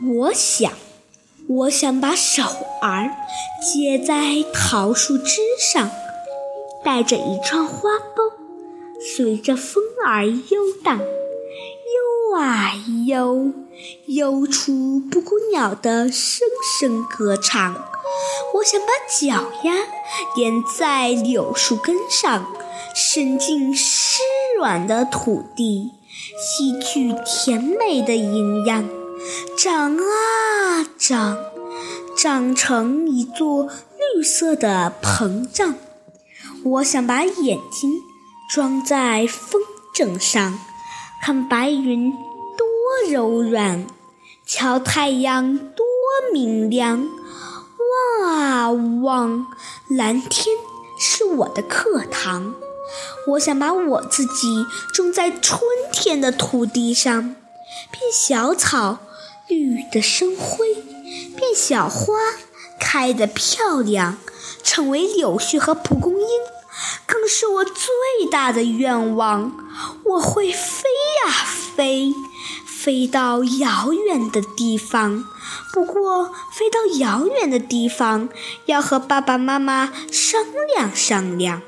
我想，我想把手儿接在桃树枝上，带着一串花苞，随着风儿游荡，游啊游，游出布谷鸟的声声歌唱。我想把脚丫连在柳树根上，伸进湿软的土地，吸取甜美的营养。长啊长，长成一座绿色的膨胀。我想把眼睛装在风筝上，看白云多柔软，瞧太阳多明亮。望啊望，蓝天是我的课堂。我想把我自己种在春天的土地上，变小草。绿的生辉，变小花开得漂亮，成为柳絮和蒲公英，更是我最大的愿望。我会飞呀飞，飞到遥远的地方。不过，飞到遥远的地方要和爸爸妈妈商量商量。